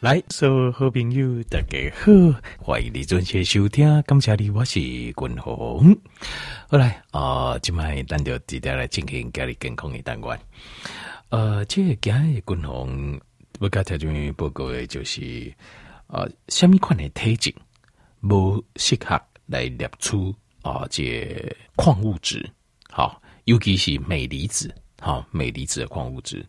来，所有好朋友大家好，欢迎你准时收听。感谢你，我是君鸿。好来啊，今麦咱就直接来进行家里健康的单元。呃，这个今日君鸿要甲条件报告的就是，呃，什么款的体质不适合来列出啊？这矿物质，好，尤其是镁离子，好，镁离子的矿物质。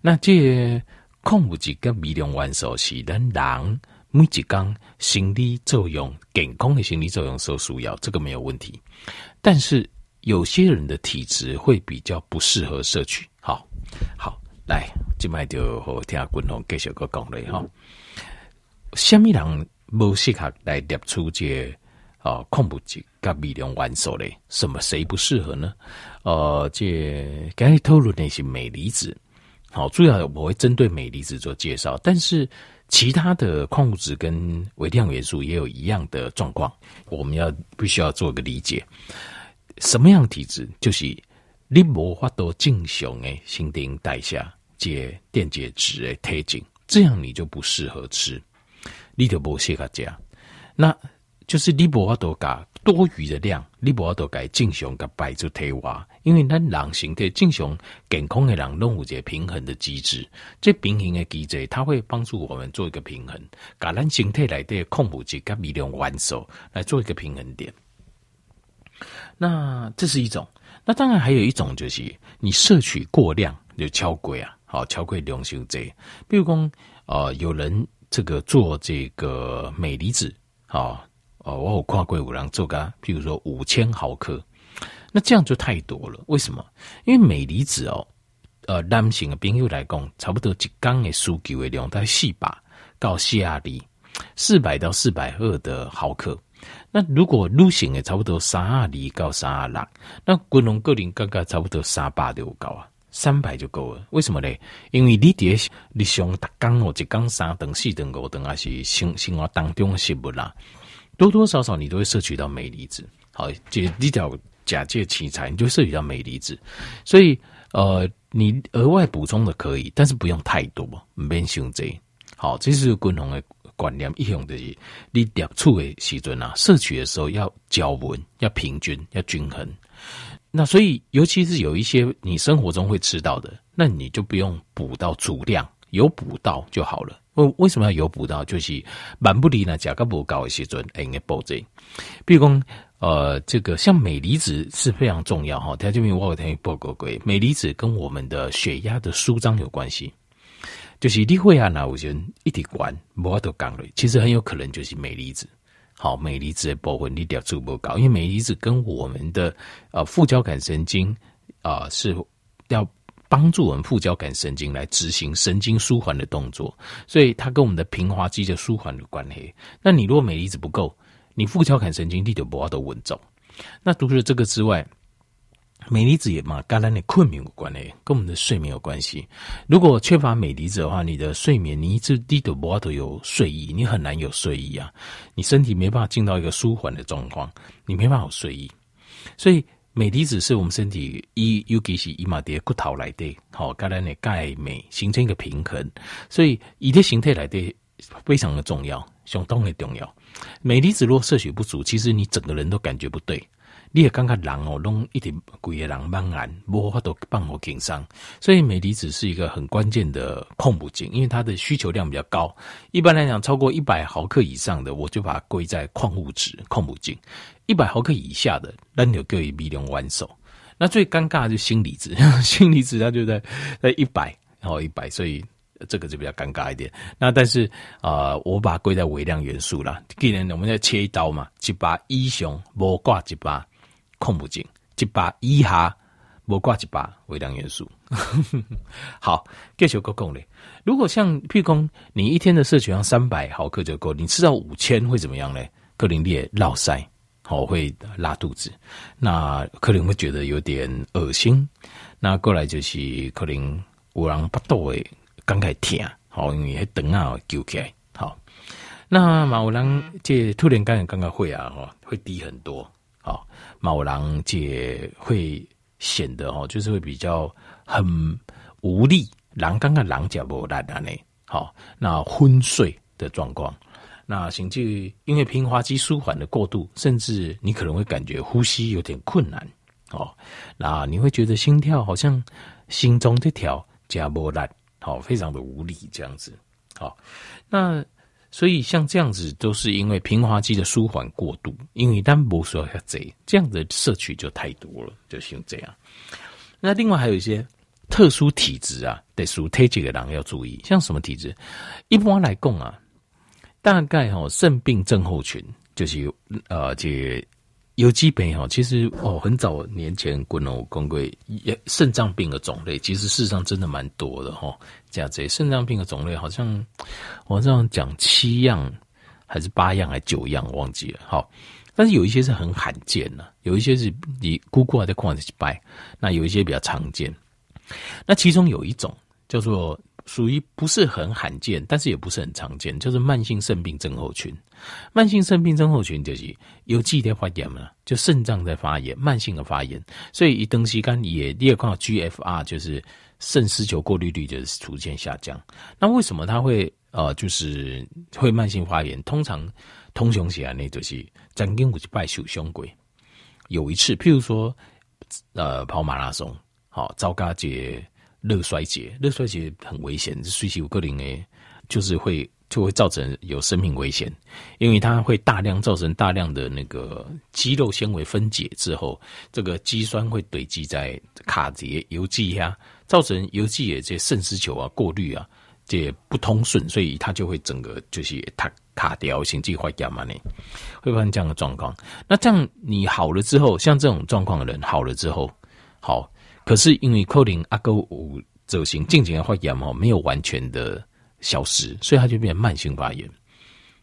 那这个。矿物质跟微量元素是咱人每一天生理作用、健康的心理作用所需要，这个没有问题。但是有些人的体质会比较不适合摄取。好，好，来，今麦就好听君鸿继续个讲嘞哈。什么人不适合来摄取这啊矿物质跟微量元素嘞？什么谁不适合呢？呃，这刚才讨论的是镁离子。好，主要我会针对镁离子做介绍，但是其他的矿物质跟微量元素也有一样的状况，我们要必须要做个理解。什么样的体质？就是你无法度正常的新陈代谢解电解质的特性，这样你就不适合吃，你就不适合吃。那就是你无法度加多余的量，你无法度该正常个摆出体外，因为咱人形体正常健康的人拢有一个平衡的机制，这平衡的机制它会帮助我们做一个平衡，把咱形体内的矿物质跟微量元素来做一个平衡点。那这是一种，那当然还有一种就是你摄取过量就超过啊，好超过量伤济，比如讲呃有人这个做这个镁离子啊。哦，我有看过有人做个，譬如说五千毫克，那这样就太多了。为什么？因为镁离子哦，呃，男性的朋友来讲，差不多一缸的需求的量大概四百到四百里，四百到四百二的毫克。那如果女性的差不多三二里到三二六，那军龙个人刚刚差不多三百就够啊，三百就够了。为什么呢？因为你啲你上逐缸哦，一缸三顿四顿五顿还是生生活当中的食物啦。多多少少你都会摄取到镁离子，好，这一条假借器材，你就摄取到镁离子，所以呃，你额外补充的可以，但是不用太多，唔免伤济。好，这是共同的观念，一样的是你摄取的时阵啊，摄取的时候要较稳，要平均，要均衡。那所以，尤其是有一些你生活中会吃到的，那你就不用补到足量，有补到就好了。为为什么要有补到？就是蛮不离呢，价格不高的时阵，应该补这。比如讲，呃，这个像镁离子是非常重要哈。条件面我有听报告过，镁离子跟我们的血压的舒张有关系。就是你会啊，那有些人一滴管无法度降了，其实很有可能就是镁离子。好，镁离子的部分你调足不高，因为镁离子跟我们的呃副交感神经啊、是要。帮助我们副交感神经来执行神经舒缓的动作，所以它跟我们的平滑肌的舒缓有关系。那你如果镁离子不够，你副交感神经你就不要都稳重。那除了这个之外，镁离子也嘛跟咱的困眠有关系，跟我们的睡眠有关系。如果缺乏镁离子的话，你的睡眠你一直低都不要都有睡意，你很难有睡意啊，你身体没办法进到一个舒缓的状况，你没办法有睡意，所以。镁离子是我们身体一，尤其是伊马的骨头来的，好，跟咱的钙镁形成一个平衡，所以伊的形态来的非常的重要，相当的重要。镁离子如果摄取不足，其实你整个人都感觉不对。你也刚刚人哦，拢一点鬼也人茫然，无法度帮我紧张。所以镁离子是一个很关键的矿物质，因为它的需求量比较高。一般来讲，超过一百毫克以上的，我就把它归在矿物质、矿物质。一百毫克以下的，那就给予微量元素。那最尴尬的就是锌离子，锌离子它就在在一百，然后一百，所以这个就比较尴尬一点。那但是啊、我把它归在微量元素了。既然我们要切一刀嘛，一把一雄无挂一把。矿物质一把以下，无挂一把微量元素。好，继续讲讲嘞。如果像譬如讲，你一天的摄取量三百毫克就够，你吃到五千会怎么样呢？可能你也落腮，好会拉肚子，那可能会觉得有点恶心。那过来就是可能有人巴肚会感觉痛，好，因为肠啊揪起来。好，那有人这突然间刚刚会啊，哈，会低很多。好，某人姐会显得哦，就是会比较很无力，狼刚刚狼脚不烂的呢，好，那昏睡的状况，那甚至因为平滑肌舒缓的过度，甚至你可能会感觉呼吸有点困难，哦，那你会觉得心跳好像心中这条加波烂，好，非常的无力这样子，好，那所以像这样子都是因为平滑肌的舒缓过度，因为单不说要这这样的摄取就太多了，就像这样。那另外还有一些。特殊体质啊，得属特这个人要注意，像什么体质？一般来讲啊，大概哈肾病症候群就是呃，这有基本哈，其实哦，很早年前滚龙公归也肾脏病的种类，其实事实上真的蛮多的哈。这样子，肾脏病的种类好像我这样讲七样还是八样还是九样，忘记了。好，但是有一些是很罕见的，有一些是你姑姑还在矿里去拜，那有一些比较常见。那其中有一种叫做属于不是很罕见，但是也不是很常见，就是慢性肾病症候群。慢性肾病症候群就是有记得发炎嘛，就肾脏在发炎，慢性的发炎，所以一登西肝也你也看到 GFR 就是肾丝球过滤率就是逐渐下降。那为什么它会呃就是会慢性发炎？通常通常起来呢，就是曾经有去拜手胸鬼，有一次，譬如说呃跑马拉松。好，糟糕节热衰竭，热衰竭很危险，随时有可能诶，就是会就会造成有生命危险，因为它会大量造成大量的那个肌肉纤维分解之后，这个肌酸会堆积在卡节油肌呀，造成油肌也这肾丝球啊过滤啊这不通顺，所以它就会整个就是它卡掉，心肌坏掉嘛呢，会发生这样的状况。那这样你好了之后，像这种状况的人好了之后，好。可是因为可能阿哥五走行静静的发炎哦，没有完全的消失，所以它就变成慢性发炎，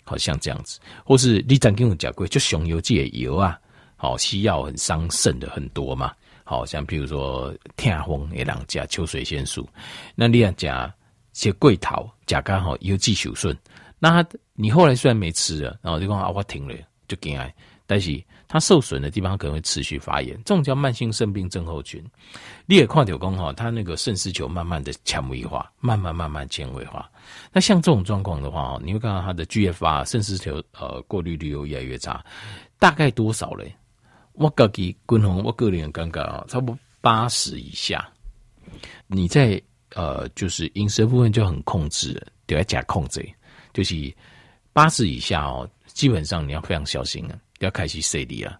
好像这样子。或是你曾经有讲过，就熊油剂的油啊，好西药很伤肾的很多嘛。好像比如说痛风也让加秋水仙素，那你要加些桂桃，加刚好油剂受损。那你后来虽然没吃了，然后就讲啊我停了，就给爱，但是。它受损的地方可能会持续发炎，这种叫慢性肾病症候群。你也看到讲哈，它那个肾丝球慢慢的纤维化，慢慢慢慢纤维化。那像这种状况的话，你会看到它的 GFR 肾丝球呃过滤率又越来越差，大概多少嘞？我个人均衡，我个人感觉啊，差不多八十以下。你在呃就是饮食部分就很控制，得要加控制，就是八十以下哦，基本上你要非常小心啊。要开始摄离啊，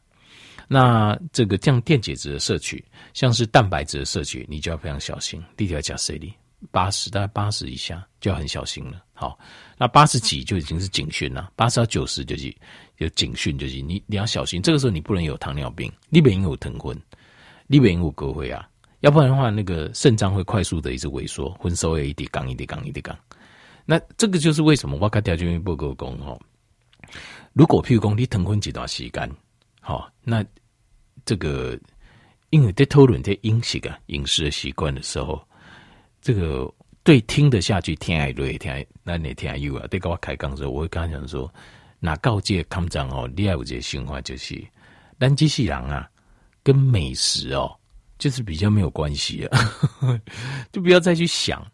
那这个降电解质的摄取，像是蛋白质的摄取，你就要非常小心。第一条加摄离，八十大概八十以下就要很小心了。好，那八十几就已经是警讯了，八十到九十就是有警讯，就是你你要小心。这个时候你不能有糖尿病，你不能有疼昏，你不能有高血压，要不然的话，那个肾脏会快速的一直萎缩，昏收也一滴杠一滴杠一滴杠。那这个就是为什么我刚条件不够功哦。如果譬如讲你疼昏几段时间，好，那这个因为在讨论在饮食啊饮食的习惯的时候，这个对听得下去听爱对听爱那你听爱有啊，对跟我开讲的时候，我会跟他讲说，那告诫康长哦，你要有这个想法就是，但机器人啊跟美食哦，就是比较没有关系啊，就不要再去想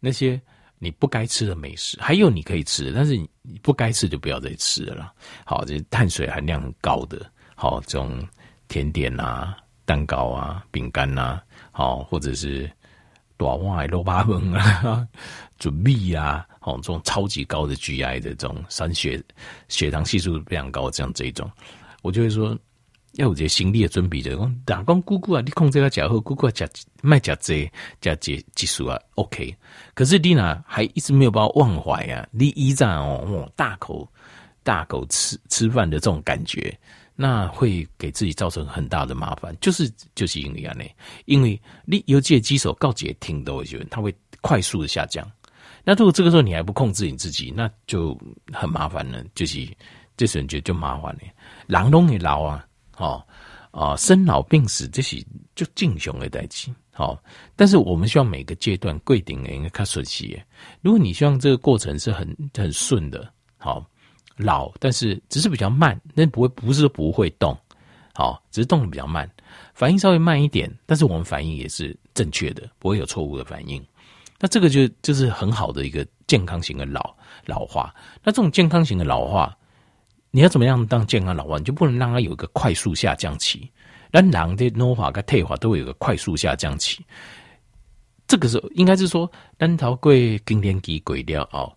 那些。你不该吃的美食，还有你可以吃的，但是你不该吃就不要再吃了啦。好，这碳水含量很高的，好这种甜点啊、蛋糕啊、饼干呐，好或者是大碗的卤肉饭啊、准米啊，好这种超级高的 GI 的这种三血血糖系数非常高，这样这一种，我就会说。要有这个心理的准备，就是讲，打光姑姑啊，你控制个假货，姑姑假卖假这假这技术啊，OK。可是你呢，还一直没有把我忘怀啊，你依然哦，大口大口吃吃饭的这种感觉，那会给自己造成很大的麻烦。就是就是因为啊，呢，因为你有这个肌手告诫听都会觉得它会快速的下降。那如果这个时候你还不控制你自己，那就很麻烦了。就是这时候你觉就麻烦了，人拢会老啊。哦，啊，生老病死这些就正常的代志。好，但是我们希望每个阶段规定应该看顺气。如果你希望这个过程是很很顺的，好老，但是只是比较慢，那不会不是不会动，好，只是动的比较慢，反应稍微慢一点，但是我们反应也是正确的，不会有错误的反应。那这个就就是很好的一个健康型的老老化。那这种健康型的老化，你要怎么样当健康老化？你就不能让它有一个快速下降期。那人的老化跟退化都会有个快速下降期。这个时候应该是说，单头贵更年期过了哦。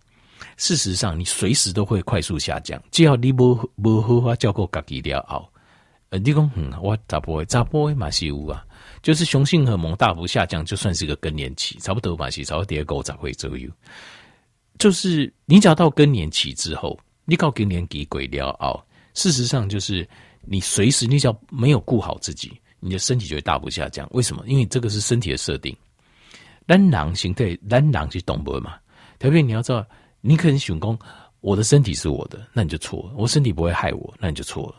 事实上，你随时都会快速下降，只要你不不好好照顾自己了哦。呃，你讲嗯，我咋不会咋不会嘛是有啊？就是雄性荷尔蒙大幅下降，就算是个更年期，差不多嘛是差不多第二个才会左右。就是你只要到更年期之后，你到更年期鬼了哦。事实上，就是你随时你只要没有顾好自己，你的身体就会大幅下降。为什么？因为这个是身体的设定。单囊形态，单囊是动物嘛？特别你要知道，你可能想说，我的身体是我的，那你就错了。我身体不会害我，那你就错了。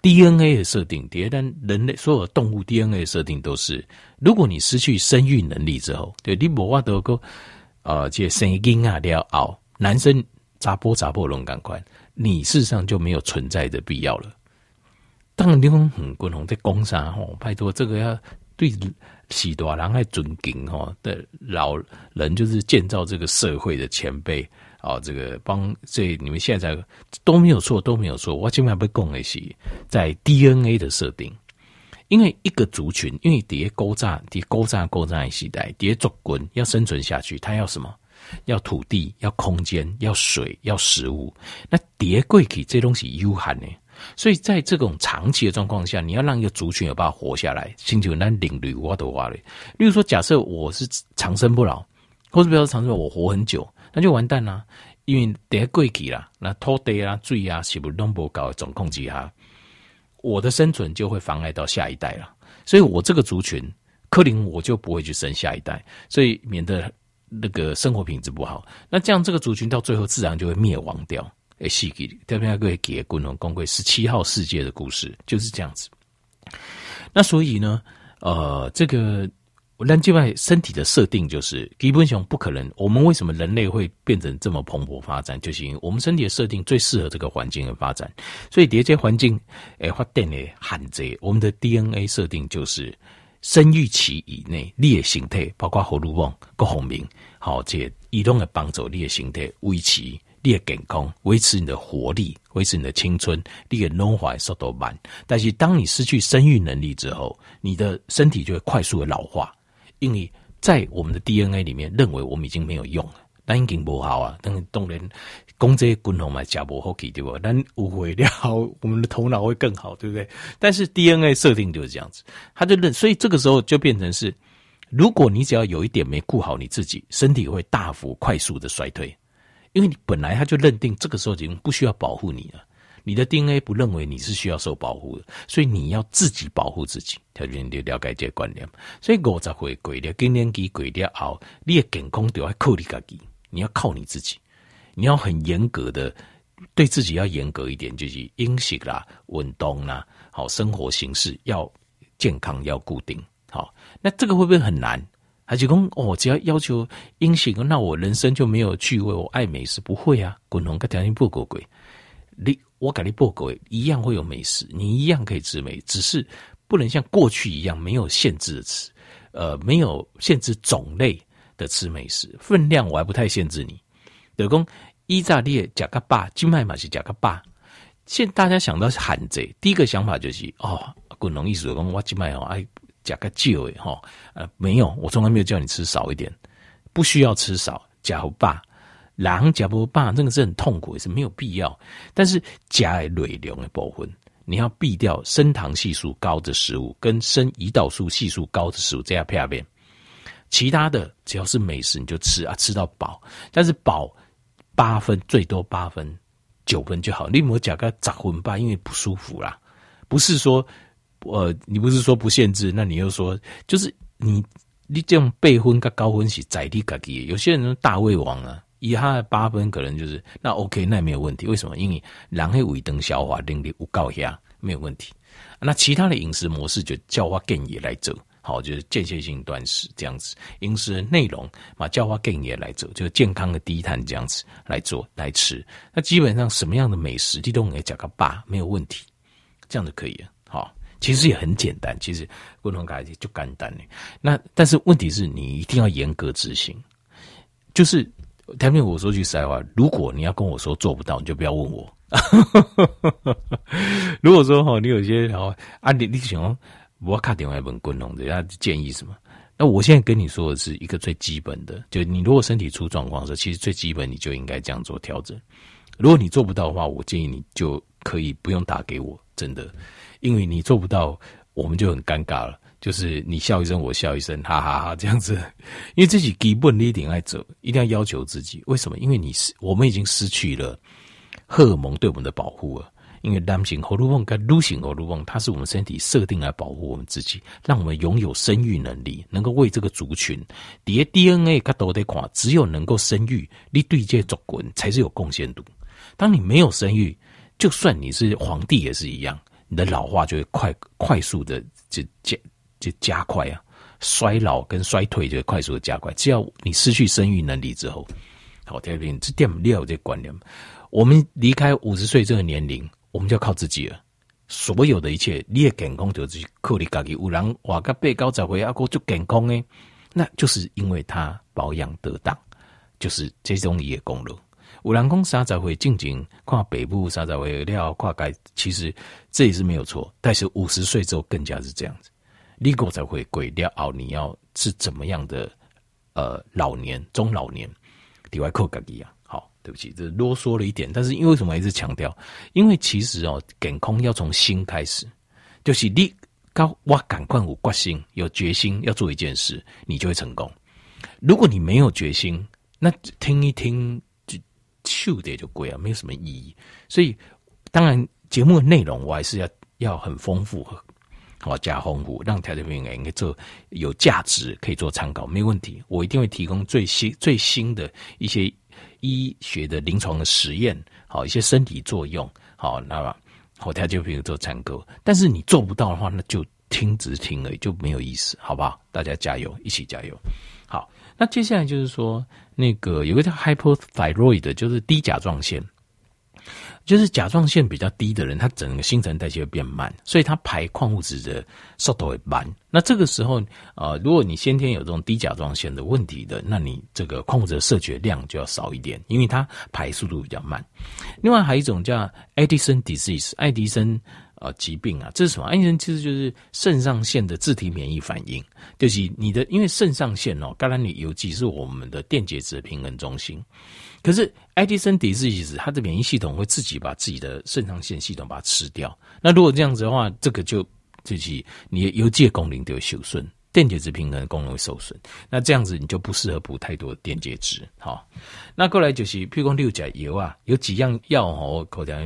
DNA 的设定，第二，但人类所有动物 DNA 的设定都是，如果你失去生育能力之后，对，你无法得个呃，这生婴啊，了后，男生砸波砸波龙感快，你事实上就没有存在的必要了。当然，你讲很共同在工商吼，拜托这个要。对许多人还尊敬吼的老人，就是建造这个社会的前辈啊，这个帮这你们现在都没有错，都没有错。我今晚被供的是在 DNA 的设定，因为一个族群，因为底下勾战，底下勾战勾战的时代，底下族群要生存下去，他要什么？要土地，要空间，要水，要食物。那底下贵体这东西有限呢？所以在这种长期的状况下，你要让一个族群有办法活下来，星球难领略我的话嘞。例如说，假设我是长生不老，或者比如说长生不老我活很久，那就完蛋啦。因为得过去了，那土地啊、水啊，是不是都不搞总控制哈？我的生存就会妨碍到下一代了。所以我这个族群，可能我就不会去生下一代，所以免得那个生活品质不好。那这样这个族群到最后自然就会灭亡掉。诶，细给特别要给给共同公会十七号世界的故事就是这样子。那所以呢，呃，这个那另外身体的设定就是基本上不可能。我们为什么人类会变成这么蓬勃发展？就是因为我们身体的设定最适合这个环境的发展。所以这些环境诶发电的限制，我们的 DNA 设定就是生育期以内，你的形态包括荷尔蒙各方面，好，这移动的帮助你的形态维持。你的健康，维持你的活力，维持你的青春，你的老化速度慢。但是当你失去生育能力之后，你的身体就会快速的老化，因为在我们的 DNA 里面认为我们已经没有用了，那已经不好啊。当然，当然，工这些滚筒嘛，加不好给对不？但误会了，我们的头脑会更好，对不对？但是 DNA 设定就是这样子，他就认，所以这个时候就变成是，如果你只要有一点没顾好你自己，身体会大幅快速的衰退。因为你本来他就认定这个时候已经不需要保护你了，你的 DNA 不认为你是需要受保护的，所以你要自己保护自己。条件就了解这个观念，所以五十岁过了，更年期过了后，你的健康就要靠你自己，你要靠你自己，你要很严格的对自己要严格一点，就是饮食啦、运动啦、好生活形式要健康要固定。好，那这个会不会很难？还是讲哦，只要要求阴性，那我人生就没有趣味。我爱美食，不会啊。滚龙跟条件不够贵，你我跟你不贵，一样会有美食，你一样可以吃美，只是不能像过去一样没有限制的吃，呃，没有限制种类的吃美食，分量我还不太限制你。德公意大利加个巴，金麦嘛是加个巴。现大家想到是汉贼，第一个想法就是哦，滚龙意思讲我金麦哦爱。加个旧诶哈，呃，没有，我从来没有叫你吃少一点，不需要吃少，加不罢，狼加不罢，那个是很痛苦，也是没有必要。但是加内容的部分，你要避掉升糖系数高的食物，跟升胰岛素系数高的食物，这样片片。其他的只要是美食你就吃啊，吃到饱，但是饱八分最多八分九分就好，你莫加个十分吧，因为不舒服啦，不是说。呃，你不是说不限制，那你又说就是你你这种备婚跟高分是在地自己，有些人大胃王啊，以他的八分可能就是那 OK，那也没有问题。为什么？因为人的胃灯消化能力有高下，没有问题。那其他的饮食模式就叫我建议来走，好，就是间歇性断食这样子，饮食内容嘛叫我建议来做，就是健康的低碳这样子来做来吃。那基本上什么样的美食，你都可以加个八，没有问题，这样就可以了。好。其实也很简单，其实共同改就简单的。那但是问题是你一定要严格执行，就是台面我说句实在话，如果你要跟我说做不到，你就不要问我。如果说哈，你有些好啊，你你想我卡电话问滚龙的，他建议什么？那我现在跟你说的是一个最基本的，就你如果身体出状况的时候，其实最基本你就应该这样做调整。如果你做不到的话，我建议你就可以不用打给我，真的，因为你做不到，我们就很尴尬了。就是你笑一声，我笑一声，哈哈哈，这样子。因为自己基本你一定爱走，一定要要求自己。为什么？因为你是我们已经失去了荷尔蒙对我们的保护了。因为男性荷尔蒙跟女性荷尔蒙，它是我们身体设定来保护我们自己，让我们拥有生育能力，能够为这个族群。叠 DNA 它都得垮，只有能够生育，你对接族群才是有贡献度。当你没有生育，就算你是皇帝也是一样，你的老化就会快快速的就加就加快啊，衰老跟衰退就会快速的加快。只要你失去生育能力之后，好，第二点这点六这观念，我们离开五十岁这个年龄。我们就要靠自己了，所有的一切，你也健康就是靠你自己。有人活到八九十岁，阿哥就健康诶，那就是因为他保养得当，就是这种也功劳。有人讲三十岁进前看北部三十岁了看改，其实这也是没有错。但是五十岁之后更加是这样子，你过才会过了后，你要是怎么样的呃老年中老年，另外靠自己啊。对不起，这啰嗦了一点，但是因为什么一直强调？因为其实哦，健康要从心开始，就是你高哇，赶快有决心，有决心要做一件事，你就会成功。如果你没有决心，那听一听就秀的就贵啊，没有什么意义。所以，当然节目的内容我还是要要很丰富，好加丰富，让条件朋友应该做有价值，可以做参考，没问题。我一定会提供最新最新的一些。医学的临床的实验，好一些身体作用，好，那么后台就比如做参考。但是你做不到的话，那就听只听而已，就没有意思，好不好？大家加油，一起加油。好，那接下来就是说，那个有个叫 hypothyroid，的就是低甲状腺。就是甲状腺比较低的人，他整个新陈代谢会变慢，所以他排矿物质的速度会慢。那这个时候，呃，如果你先天有这种低甲状腺的问题的，那你这个矿物质的摄取量就要少一点，因为它排速度比较慢。另外还有一种叫 Addison disease，爱迪生啊疾病啊，这是什么？爱迪生其实就是肾上腺的自体免疫反应，就是你的因为肾上腺哦，当然你尤其是我们的电解质平衡中心。可是，爱迪生底是意思，他的免疫系统会自己把自己的肾上腺系统把它吃掉。那如果这样子的话，这个就就是你的邮寄功能就会受损，电解质平衡的功能会受损。那这样子你就不适合补太多的电解质。好，那过来就是，譬如说六甲油啊，有几样药哦，口条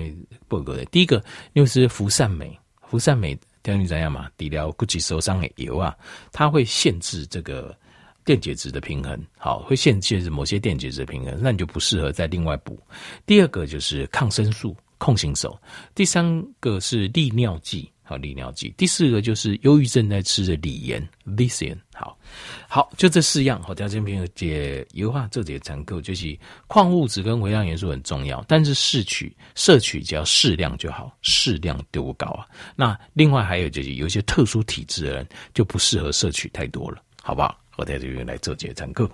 报告的。第一个就是氟善美，氟善美听你怎样嘛？治疗骨质受伤的油啊，它会限制这个。电解质的平衡，好，会限制某些电解质平衡，那你就不适合再另外补。第二个就是抗生素控型手，第三个是利尿剂，好，利尿剂。第四个就是忧郁症在吃的锂盐 Vician，好，好，就这四样。好，条件平衡解优化这节参考就是矿物质跟微量元素很重要，但是摄取摄取只要适量就好，适量丢不高啊。那另外还有就是有一些特殊体质的人就不适合摄取太多了，好不好？我在这边来做节参课。